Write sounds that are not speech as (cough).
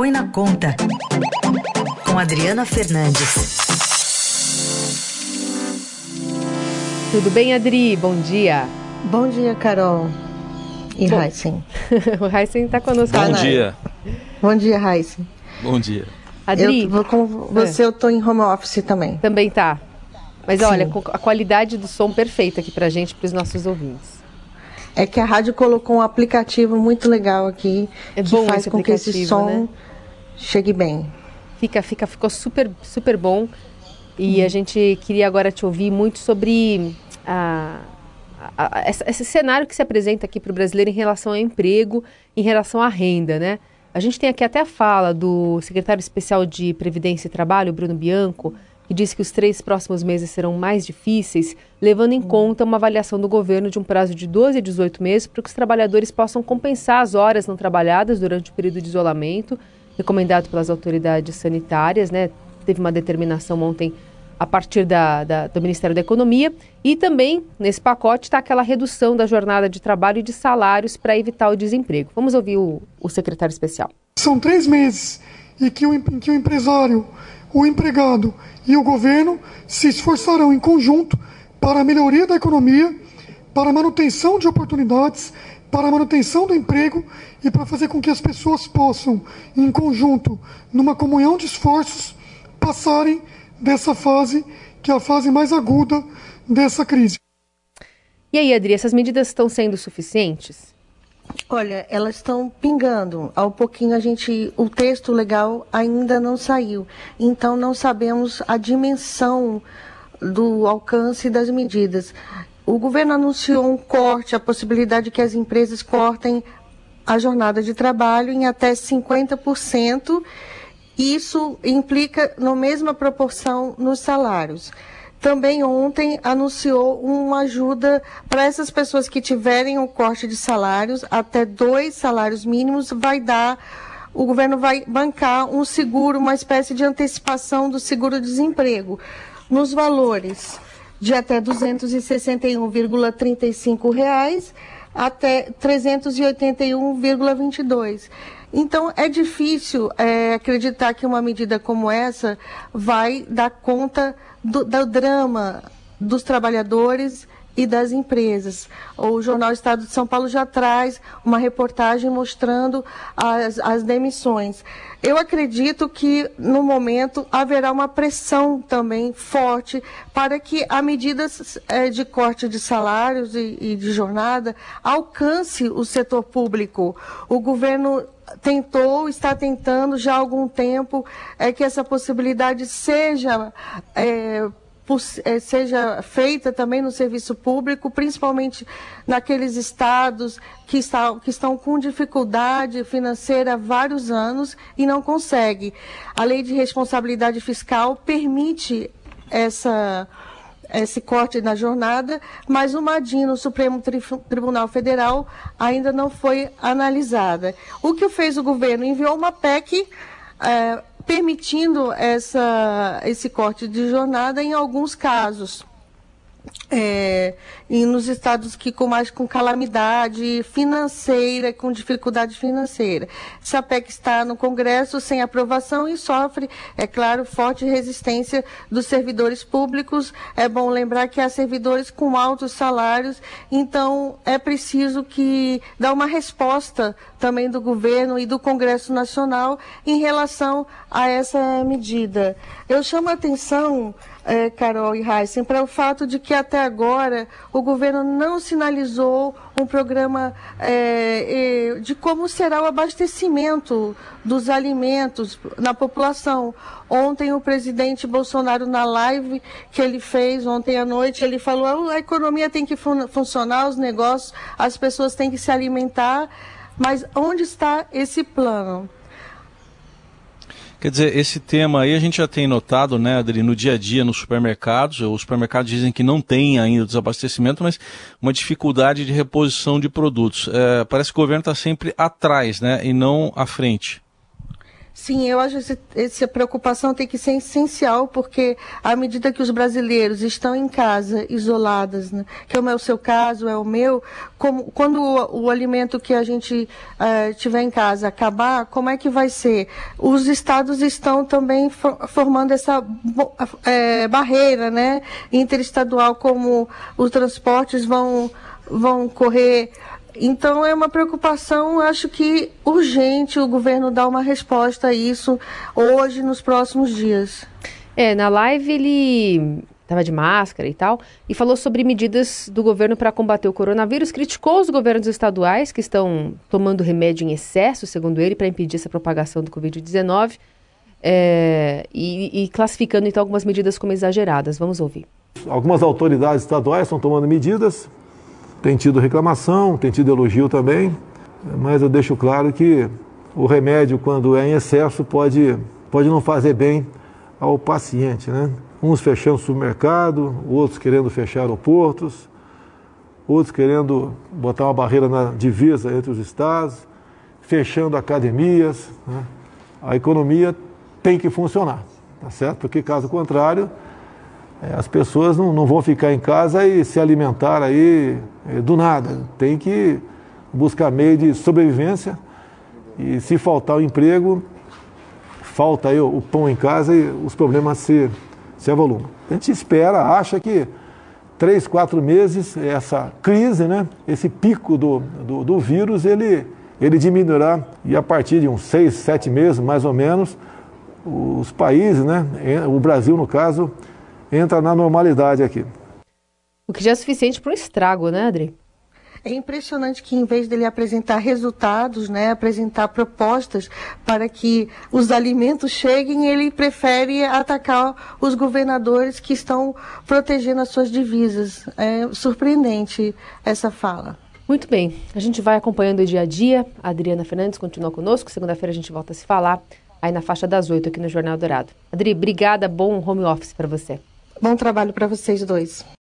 Põe na Conta, com Adriana Fernandes. Tudo bem, Adri? Bom dia. Bom dia, Carol. E Heisen. (laughs) o Heisen está conosco. Bom dia. Bom dia, Heisen. Bom dia. Adri, eu, com você é. eu estou em home office também. Também tá. Mas Sim. olha, a qualidade do som perfeita aqui pra gente, para os nossos ouvintes. É que a rádio colocou um aplicativo muito legal aqui é que faz com que esse som né? Chegue bem. Fica, fica, ficou super, super bom. E hum. a gente queria agora te ouvir muito sobre a, a, a, esse cenário que se apresenta aqui para o brasileiro em relação ao emprego, em relação à renda, né? A gente tem aqui até a fala do secretário especial de Previdência e Trabalho, Bruno Bianco, que disse que os três próximos meses serão mais difíceis, levando em conta uma avaliação do governo de um prazo de 12 a 18 meses para que os trabalhadores possam compensar as horas não trabalhadas durante o período de isolamento, recomendado pelas autoridades sanitárias, né? Teve uma determinação ontem a partir da, da, do Ministério da Economia. E também, nesse pacote, está aquela redução da jornada de trabalho e de salários para evitar o desemprego. Vamos ouvir o, o secretário especial. São três meses em que o, em que o empresário o empregado e o governo se esforçarão em conjunto para a melhoria da economia, para a manutenção de oportunidades, para a manutenção do emprego e para fazer com que as pessoas possam, em conjunto, numa comunhão de esforços, passarem dessa fase, que é a fase mais aguda dessa crise. E aí, Adri, essas medidas estão sendo suficientes? Olha, elas estão pingando. Ao pouquinho a gente, o texto legal ainda não saiu. Então não sabemos a dimensão do alcance das medidas. O governo anunciou um corte, a possibilidade de que as empresas cortem a jornada de trabalho em até 50%. Isso implica na mesma proporção nos salários também ontem anunciou uma ajuda para essas pessoas que tiverem um corte de salários, até dois salários mínimos, vai dar, o governo vai bancar um seguro, uma espécie de antecipação do seguro-desemprego, nos valores de até R$ 261,35 até 381,22. Então, é difícil é, acreditar que uma medida como essa vai dar conta do, do drama dos trabalhadores e das empresas. O Jornal Estado de São Paulo já traz uma reportagem mostrando as, as demissões. Eu acredito que, no momento, haverá uma pressão também forte para que a medida é, de corte de salários e, e de jornada alcance o setor público. O governo tentou, está tentando já há algum tempo é, que essa possibilidade seja é, seja feita também no serviço público, principalmente naqueles estados que, está, que estão com dificuldade financeira há vários anos e não conseguem. A lei de responsabilidade fiscal permite essa esse corte na jornada, mas o MADIN no Supremo Tribunal Federal ainda não foi analisada. O que fez o governo? Enviou uma PEC é, permitindo essa, esse corte de jornada em alguns casos é, e nos estados que com mais com calamidade financeira, com dificuldade financeira. Essa PEC está no Congresso sem aprovação e sofre, é claro, forte resistência dos servidores públicos. É bom lembrar que há servidores com altos salários, então é preciso que dar uma resposta também do governo e do Congresso Nacional em relação a essa medida. Eu chamo a atenção é, Carol e Heisen, para o fato de que até agora o governo não sinalizou um programa é, de como será o abastecimento dos alimentos na população. Ontem o presidente Bolsonaro, na live que ele fez ontem à noite, ele falou a economia tem que fun funcionar, os negócios, as pessoas têm que se alimentar, mas onde está esse plano? Quer dizer, esse tema aí a gente já tem notado, né, Adri, no dia a dia nos supermercados. Os supermercados dizem que não tem ainda desabastecimento, mas uma dificuldade de reposição de produtos. É, parece que o governo está sempre atrás, né, e não à frente. Sim, eu acho que essa preocupação tem que ser essencial, porque à medida que os brasileiros estão em casa, isoladas, né, que é o seu caso, é o meu, como, quando o, o, alimento que a gente uh, tiver em casa acabar, como é que vai ser? Os estados estão também for, formando essa é, barreira né, interestadual, como os transportes vão, vão correr então é uma preocupação, acho que urgente o governo dar uma resposta a isso hoje, nos próximos dias. É, na live ele estava de máscara e tal, e falou sobre medidas do governo para combater o coronavírus, criticou os governos estaduais que estão tomando remédio em excesso, segundo ele, para impedir essa propagação do Covid-19, é, e, e classificando então algumas medidas como exageradas. Vamos ouvir. Algumas autoridades estaduais estão tomando medidas tem tido reclamação, tem tido elogio também, mas eu deixo claro que o remédio, quando é em excesso, pode, pode não fazer bem ao paciente. Né? Uns fechando supermercado, outros querendo fechar aeroportos, outros querendo botar uma barreira na divisa entre os estados, fechando academias. Né? A economia tem que funcionar, tá certo? Porque caso contrário, as pessoas não, não vão ficar em casa e se alimentar aí é, do nada. Tem que buscar meio de sobrevivência e se faltar o emprego, falta aí o, pão em casa e os problemas se, se avolumam. A gente espera, acha que três, quatro meses, essa crise, né, esse pico do, do, do vírus, ele, ele diminuirá e a partir de uns seis, sete meses, mais ou menos, os países, né, o Brasil no caso, entra na normalidade aqui. O que já é suficiente para um estrago, né, Adri? É impressionante que, em vez dele apresentar resultados, né, apresentar propostas para que os alimentos cheguem, ele prefere atacar os governadores que estão protegendo as suas divisas. É surpreendente essa fala. Muito bem, a gente vai acompanhando o dia a dia. A Adriana Fernandes continua conosco. Segunda-feira a gente volta a se falar aí na faixa das oito aqui no Jornal Dourado. Adri, obrigada, bom home office para você. Bom trabalho para vocês dois.